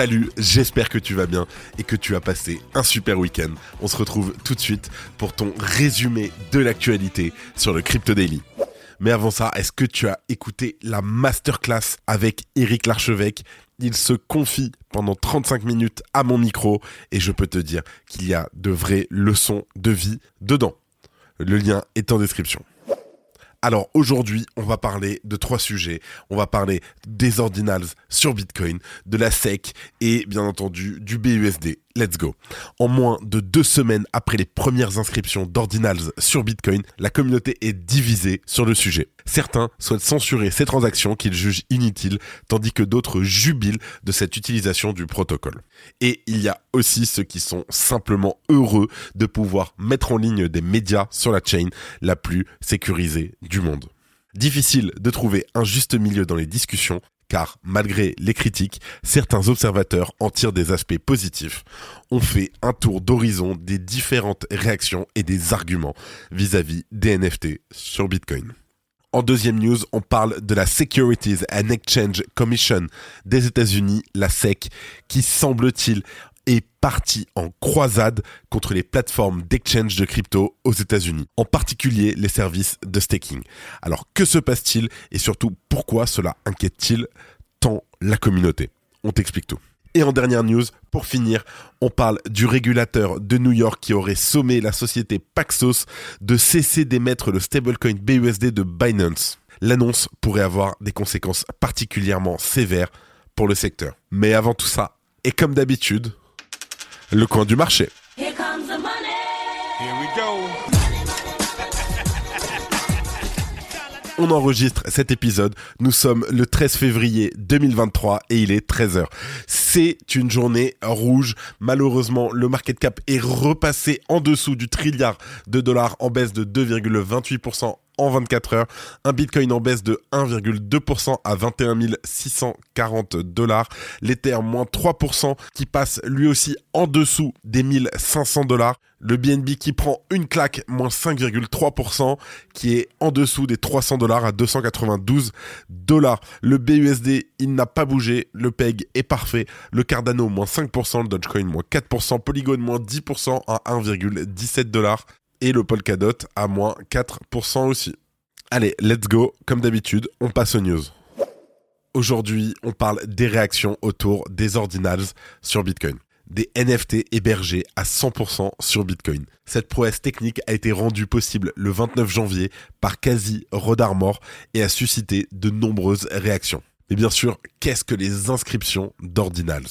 Salut, j'espère que tu vas bien et que tu as passé un super week-end. On se retrouve tout de suite pour ton résumé de l'actualité sur le Crypto Daily. Mais avant ça, est-ce que tu as écouté la masterclass avec Eric Larchevêque? Il se confie pendant 35 minutes à mon micro et je peux te dire qu'il y a de vraies leçons de vie dedans. Le lien est en description. Alors aujourd'hui, on va parler de trois sujets. On va parler des ordinals sur Bitcoin, de la SEC et bien entendu du BUSD. Let's go. En moins de deux semaines après les premières inscriptions d'ordinals sur Bitcoin, la communauté est divisée sur le sujet. Certains souhaitent censurer ces transactions qu'ils jugent inutiles, tandis que d'autres jubilent de cette utilisation du protocole. Et il y a aussi ceux qui sont simplement heureux de pouvoir mettre en ligne des médias sur la chain la plus sécurisée du monde. Difficile de trouver un juste milieu dans les discussions, car malgré les critiques, certains observateurs en tirent des aspects positifs. On fait un tour d'horizon des différentes réactions et des arguments vis-à-vis des NFT sur Bitcoin. En deuxième news, on parle de la Securities and Exchange Commission des États-Unis, la SEC, qui semble-t-il est partie en croisade contre les plateformes d'exchange de crypto aux États-Unis, en particulier les services de staking. Alors que se passe-t-il et surtout pourquoi cela inquiète-t-il tant la communauté? On t'explique tout. Et en dernière news, pour finir, on parle du régulateur de New York qui aurait sommé la société Paxos de cesser d'émettre le stablecoin BUSD de Binance. L'annonce pourrait avoir des conséquences particulièrement sévères pour le secteur. Mais avant tout ça, et comme d'habitude, le coin du marché. Here comes the money. Here we go. On enregistre cet épisode. Nous sommes le 13 février 2023 et il est 13h. C'est une journée rouge. Malheureusement, le market cap est repassé en dessous du trilliard de dollars en baisse de 2,28% en 24 heures. Un Bitcoin en baisse de 1,2% à 21 640 dollars. L'Ether moins 3% qui passe lui aussi en dessous des 1500 dollars. Le BNB qui prend une claque, moins 5,3%, qui est en dessous des 300 dollars à 292 dollars. Le BUSD, il n'a pas bougé. Le PEG est parfait. Le Cardano, moins 5%. Le Dogecoin, moins 4%. Polygon, moins 10% à 1,17 dollars et le Polkadot à moins 4% aussi. Allez, let's go. Comme d'habitude, on passe aux news. Aujourd'hui, on parle des réactions autour des ordinals sur Bitcoin. Des NFT hébergés à 100% sur Bitcoin. Cette prouesse technique a été rendue possible le 29 janvier par Quasi Rodarmor et a suscité de nombreuses réactions. Mais bien sûr, qu'est-ce que les inscriptions d'ordinals?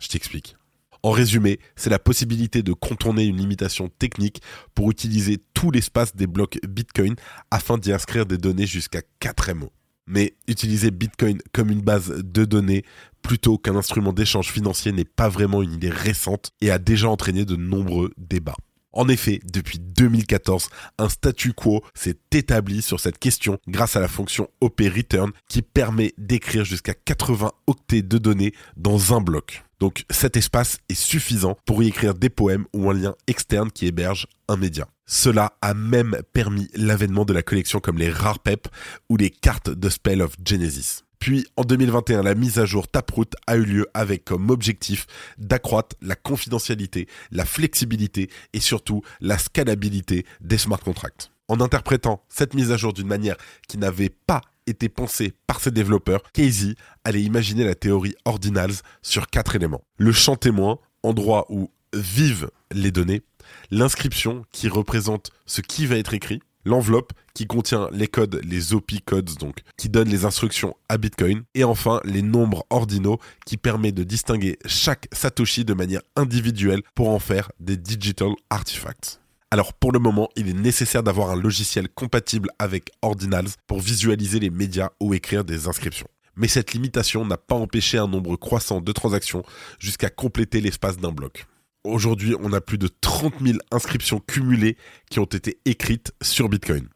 Je t'explique. En résumé, c'est la possibilité de contourner une limitation technique pour utiliser tout l'espace des blocs Bitcoin afin d'y inscrire des données jusqu'à 4 MO. Mais utiliser Bitcoin comme une base de données plutôt qu'un instrument d'échange financier n'est pas vraiment une idée récente et a déjà entraîné de nombreux débats. En effet, depuis 2014, un statu quo s'est établi sur cette question grâce à la fonction OP Return qui permet d'écrire jusqu'à 80 octets de données dans un bloc. Donc cet espace est suffisant pour y écrire des poèmes ou un lien externe qui héberge un média. Cela a même permis l'avènement de la collection comme les Rare Pep ou les cartes de Spell of Genesis. Puis en 2021, la mise à jour Taproot a eu lieu avec comme objectif d'accroître la confidentialité, la flexibilité et surtout la scalabilité des smart contracts. En interprétant cette mise à jour d'une manière qui n'avait pas été pensée par ses développeurs, Casey allait imaginer la théorie Ordinals sur quatre éléments. Le champ témoin, endroit où vivent les données, l'inscription qui représente ce qui va être écrit, l'enveloppe qui contient les codes, les OP codes, donc, qui donnent les instructions à Bitcoin, et enfin les nombres ordinaux qui permettent de distinguer chaque Satoshi de manière individuelle pour en faire des digital artifacts. Alors pour le moment, il est nécessaire d'avoir un logiciel compatible avec Ordinals pour visualiser les médias ou écrire des inscriptions. Mais cette limitation n'a pas empêché un nombre croissant de transactions jusqu'à compléter l'espace d'un bloc. Aujourd'hui, on a plus de 30 000 inscriptions cumulées qui ont été écrites sur Bitcoin.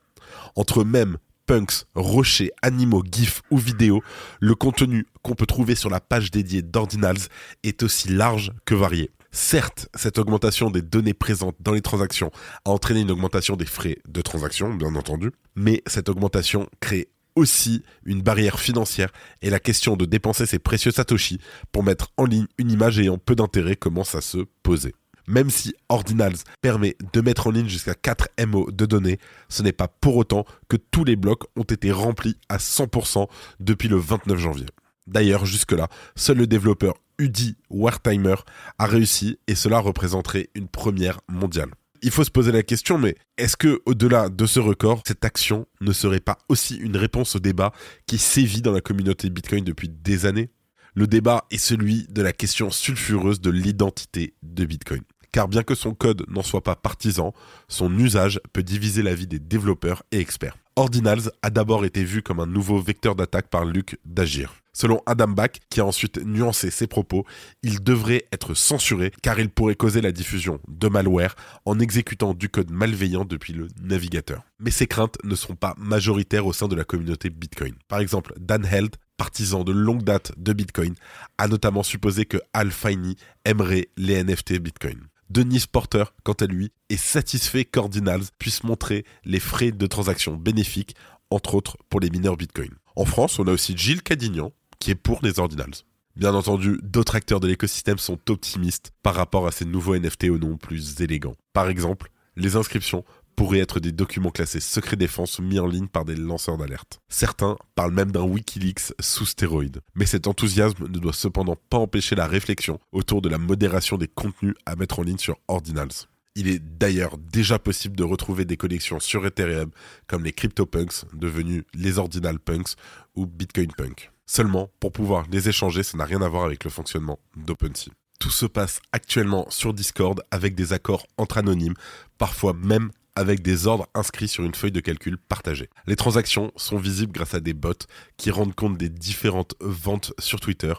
Entre même punks, rochers, animaux, gifs ou vidéos, le contenu qu'on peut trouver sur la page dédiée d'Ordinals est aussi large que varié. Certes, cette augmentation des données présentes dans les transactions a entraîné une augmentation des frais de transaction, bien entendu, mais cette augmentation crée aussi une barrière financière et la question de dépenser ses précieux Satoshi pour mettre en ligne une image ayant peu d'intérêt commence à se poser. Même si Ordinals permet de mettre en ligne jusqu'à 4 MO de données, ce n'est pas pour autant que tous les blocs ont été remplis à 100% depuis le 29 janvier. D'ailleurs, jusque-là, seul le développeur Udi Wartimer a réussi et cela représenterait une première mondiale. Il faut se poser la question, mais est-ce que, au-delà de ce record, cette action ne serait pas aussi une réponse au débat qui sévit dans la communauté Bitcoin depuis des années? Le débat est celui de la question sulfureuse de l'identité de Bitcoin. Car bien que son code n'en soit pas partisan, son usage peut diviser la vie des développeurs et experts. Ordinals a d'abord été vu comme un nouveau vecteur d'attaque par Luc d'Agir. Selon Adam Bach, qui a ensuite nuancé ses propos, il devrait être censuré car il pourrait causer la diffusion de malware en exécutant du code malveillant depuis le navigateur. Mais ces craintes ne sont pas majoritaires au sein de la communauté Bitcoin. Par exemple, Dan Held, partisan de longue date de Bitcoin, a notamment supposé que Al Faini aimerait les NFT Bitcoin. Denis Porter, quant à lui, est satisfait qu'Ordinals puisse montrer les frais de transaction bénéfiques, entre autres pour les mineurs Bitcoin. En France, on a aussi Gilles Cadignan, qui est pour les ordinals. Bien entendu, d'autres acteurs de l'écosystème sont optimistes par rapport à ces nouveaux NFT au nom plus élégants. Par exemple, les inscriptions pourraient être des documents classés secret défense mis en ligne par des lanceurs d'alerte. Certains parlent même d'un Wikileaks sous stéroïdes. Mais cet enthousiasme ne doit cependant pas empêcher la réflexion autour de la modération des contenus à mettre en ligne sur Ordinals. Il est d'ailleurs déjà possible de retrouver des collections sur Ethereum comme les CryptoPunks devenus les Ordinal Punks ou Bitcoin Punk. Seulement, pour pouvoir les échanger, ça n'a rien à voir avec le fonctionnement d'OpenSea. Tout se passe actuellement sur Discord avec des accords entre anonymes, parfois même avec des ordres inscrits sur une feuille de calcul partagée. Les transactions sont visibles grâce à des bots qui rendent compte des différentes ventes sur Twitter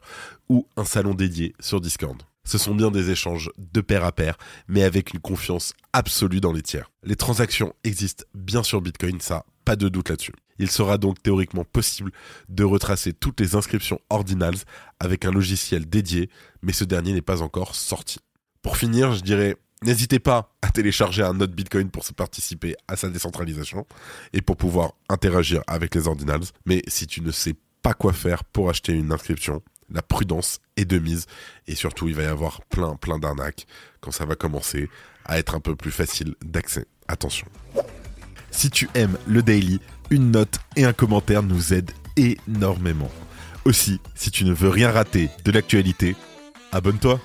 ou un salon dédié sur Discord. Ce sont bien des échanges de pair à pair, mais avec une confiance absolue dans les tiers. Les transactions existent bien sur Bitcoin, ça, pas de doute là-dessus. Il sera donc théoriquement possible de retracer toutes les inscriptions ordinals avec un logiciel dédié, mais ce dernier n'est pas encore sorti. Pour finir, je dirais, n'hésitez pas à télécharger un autre Bitcoin pour se participer à sa décentralisation et pour pouvoir interagir avec les ordinals. Mais si tu ne sais pas quoi faire pour acheter une inscription, la prudence est de mise et surtout il va y avoir plein plein d'arnaques quand ça va commencer à être un peu plus facile d'accès. Attention. Si tu aimes le daily, une note et un commentaire nous aident énormément. Aussi, si tu ne veux rien rater de l'actualité, abonne-toi.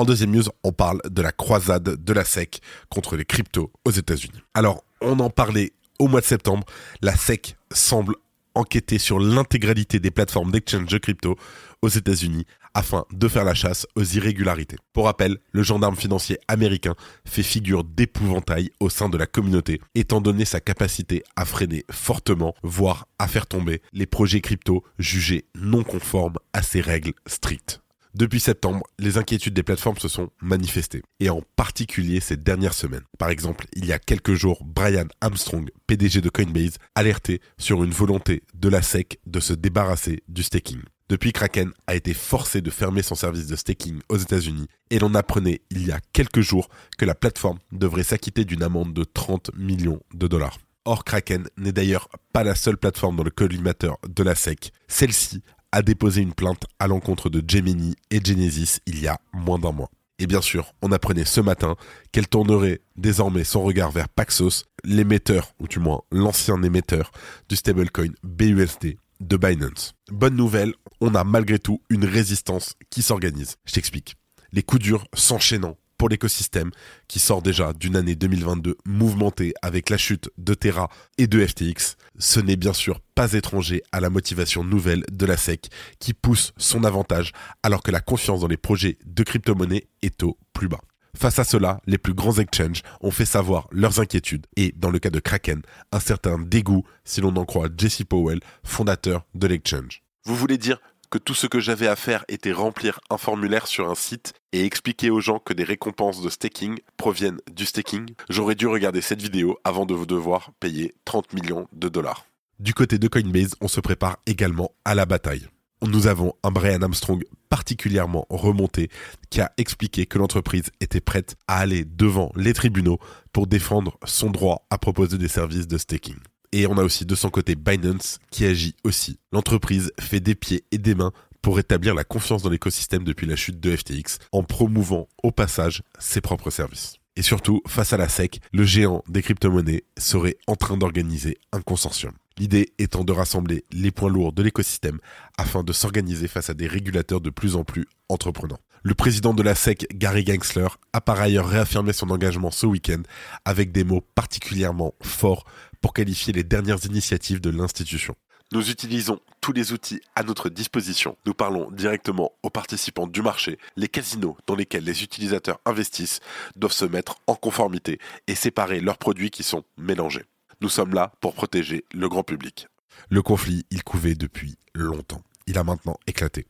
En deuxième news, on parle de la croisade de la SEC contre les cryptos aux États-Unis. Alors, on en parlait au mois de septembre, la SEC semble enquêter sur l'intégralité des plateformes d'exchange de crypto aux États-Unis afin de faire la chasse aux irrégularités. Pour rappel, le gendarme financier américain fait figure d'épouvantail au sein de la communauté, étant donné sa capacité à freiner fortement, voire à faire tomber les projets crypto jugés non conformes à ces règles strictes. Depuis septembre, les inquiétudes des plateformes se sont manifestées, et en particulier ces dernières semaines. Par exemple, il y a quelques jours, Brian Armstrong, PDG de Coinbase, alertait sur une volonté de la SEC de se débarrasser du staking. Depuis, Kraken a été forcé de fermer son service de staking aux États-Unis et l'on apprenait il y a quelques jours que la plateforme devrait s'acquitter d'une amende de 30 millions de dollars. Or, Kraken n'est d'ailleurs pas la seule plateforme dans le collimateur de la SEC. Celle-ci a déposé une plainte à l'encontre de Gemini et Genesis il y a moins d'un mois. Et bien sûr, on apprenait ce matin qu'elle tournerait désormais son regard vers Paxos, l'émetteur, ou du moins l'ancien émetteur du stablecoin BUSD de Binance. Bonne nouvelle, on a malgré tout une résistance qui s'organise. Je t'explique. Les coups durs s'enchaînant pour l'écosystème qui sort déjà d'une année 2022 mouvementée avec la chute de Terra et de FTX, ce n'est bien sûr pas étranger à la motivation nouvelle de la SEC qui pousse son avantage alors que la confiance dans les projets de crypto-monnaie est au plus bas. Face à cela, les plus grands exchanges ont fait savoir leurs inquiétudes et, dans le cas de Kraken, un certain dégoût si l'on en croit Jesse Powell, fondateur de l'exchange. Vous voulez dire que tout ce que j'avais à faire était remplir un formulaire sur un site et expliquer aux gens que des récompenses de staking proviennent du staking, j'aurais dû regarder cette vidéo avant de vous devoir payer 30 millions de dollars. Du côté de Coinbase, on se prépare également à la bataille. Nous avons un Brian Armstrong particulièrement remonté qui a expliqué que l'entreprise était prête à aller devant les tribunaux pour défendre son droit à proposer des services de staking. Et on a aussi de son côté Binance qui agit aussi. L'entreprise fait des pieds et des mains pour rétablir la confiance dans l'écosystème depuis la chute de FTX en promouvant au passage ses propres services. Et surtout, face à la SEC, le géant des crypto-monnaies serait en train d'organiser un consortium. L'idée étant de rassembler les points lourds de l'écosystème afin de s'organiser face à des régulateurs de plus en plus entreprenants. Le président de la SEC, Gary Gensler, a par ailleurs réaffirmé son engagement ce week-end avec des mots particulièrement forts pour qualifier les dernières initiatives de l'institution. Nous utilisons tous les outils à notre disposition. Nous parlons directement aux participants du marché. Les casinos dans lesquels les utilisateurs investissent doivent se mettre en conformité et séparer leurs produits qui sont mélangés. Nous sommes là pour protéger le grand public. Le conflit, il couvait depuis longtemps. Il a maintenant éclaté.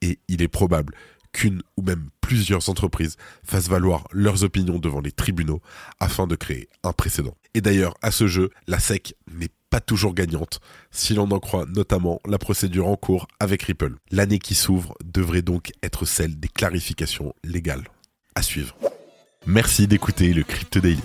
Et il est probable qu'une ou même plusieurs entreprises fassent valoir leurs opinions devant les tribunaux afin de créer un précédent. Et d'ailleurs, à ce jeu, la SEC n'est pas toujours gagnante, si l'on en croit notamment la procédure en cours avec Ripple. L'année qui s'ouvre devrait donc être celle des clarifications légales. À suivre. Merci d'écouter le Crypto Daily.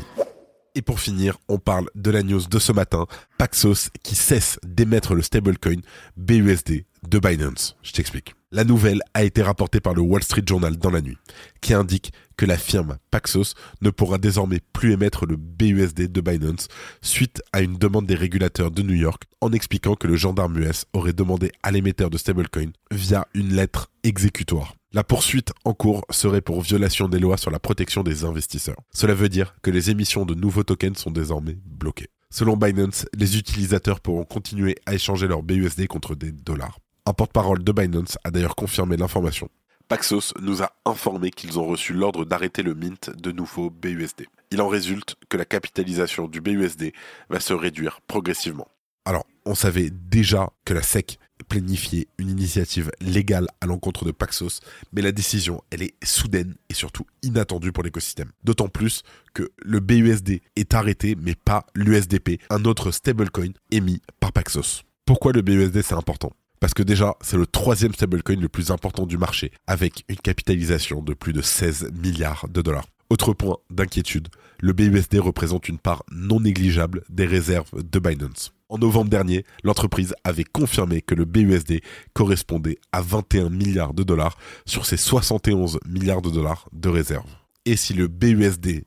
Et pour finir, on parle de la news de ce matin, Paxos qui cesse d'émettre le stablecoin BUSD de Binance. Je t'explique. La nouvelle a été rapportée par le Wall Street Journal dans la nuit, qui indique que la firme Paxos ne pourra désormais plus émettre le BUSD de Binance suite à une demande des régulateurs de New York en expliquant que le gendarme US aurait demandé à l'émetteur de stablecoin via une lettre exécutoire. La poursuite en cours serait pour violation des lois sur la protection des investisseurs. Cela veut dire que les émissions de nouveaux tokens sont désormais bloquées. Selon Binance, les utilisateurs pourront continuer à échanger leur BUSD contre des dollars. Un porte-parole de Binance a d'ailleurs confirmé l'information. Paxos nous a informé qu'ils ont reçu l'ordre d'arrêter le mint de nouveaux BUSD. Il en résulte que la capitalisation du BUSD va se réduire progressivement. Alors, on savait déjà que la SEC planifier une initiative légale à l'encontre de Paxos, mais la décision, elle est soudaine et surtout inattendue pour l'écosystème. D'autant plus que le BUSD est arrêté, mais pas l'USDP, un autre stablecoin émis par Paxos. Pourquoi le BUSD c'est important? Parce que déjà, c'est le troisième stablecoin le plus important du marché, avec une capitalisation de plus de 16 milliards de dollars. Autre point d'inquiétude, le BUSD représente une part non négligeable des réserves de Binance. En novembre dernier, l'entreprise avait confirmé que le BUSD correspondait à 21 milliards de dollars sur ses 71 milliards de dollars de réserves. Et si le BUSD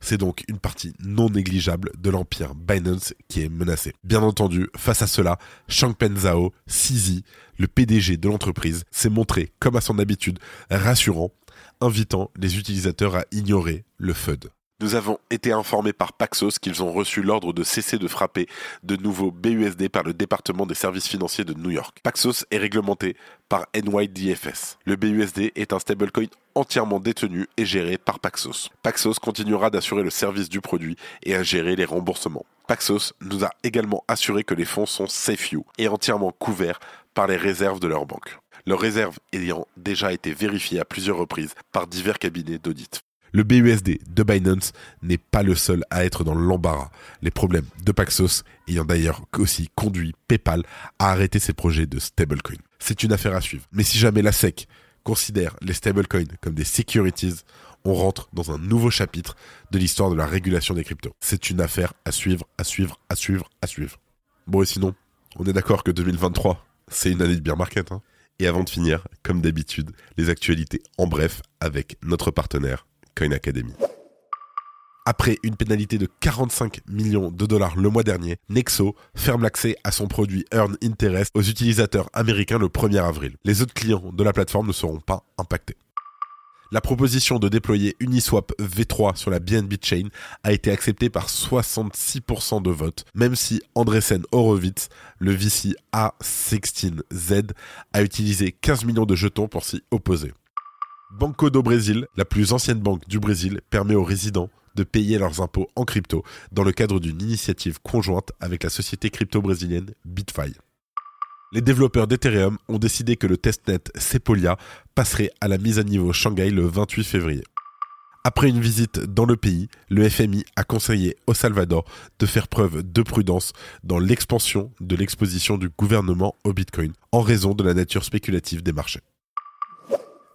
c'est donc une partie non négligeable de l'empire Binance qui est menacée. Bien entendu, face à cela, Changpeng Zhao, CZ, le PDG de l'entreprise, s'est montré, comme à son habitude, rassurant, invitant les utilisateurs à ignorer le FUD. Nous avons été informés par Paxos qu'ils ont reçu l'ordre de cesser de frapper de nouveaux BUSD par le département des services financiers de New York. Paxos est réglementé par NYDFS. Le BUSD est un stablecoin entièrement détenu et géré par Paxos. Paxos continuera d'assurer le service du produit et à gérer les remboursements. Paxos nous a également assuré que les fonds sont safe you et entièrement couverts par les réserves de leur banque leurs réserves ayant déjà été vérifiées à plusieurs reprises par divers cabinets d'audit. Le BUSD de Binance n'est pas le seul à être dans l'embarras. Les problèmes de Paxos ayant d'ailleurs aussi conduit PayPal à arrêter ses projets de stablecoin. C'est une affaire à suivre. Mais si jamais la SEC considère les stablecoins comme des securities, on rentre dans un nouveau chapitre de l'histoire de la régulation des cryptos. C'est une affaire à suivre, à suivre, à suivre, à suivre. Bon et sinon, on est d'accord que 2023, c'est une année de bear market. Hein et avant de finir, comme d'habitude, les actualités en bref avec notre partenaire Coin Academy. Après une pénalité de 45 millions de dollars le mois dernier, Nexo ferme l'accès à son produit Earn Interest aux utilisateurs américains le 1er avril. Les autres clients de la plateforme ne seront pas impactés. La proposition de déployer Uniswap V3 sur la BNB Chain a été acceptée par 66% de votes, même si Andresen Horowitz, le VC A16Z, a utilisé 15 millions de jetons pour s'y opposer. Banco do Brasil, la plus ancienne banque du Brésil, permet aux résidents de payer leurs impôts en crypto dans le cadre d'une initiative conjointe avec la société crypto brésilienne BitFi. Les développeurs d'Ethereum ont décidé que le testnet Sepolia passerait à la mise à niveau Shanghai le 28 février. Après une visite dans le pays, le FMI a conseillé au Salvador de faire preuve de prudence dans l'expansion de l'exposition du gouvernement au Bitcoin en raison de la nature spéculative des marchés.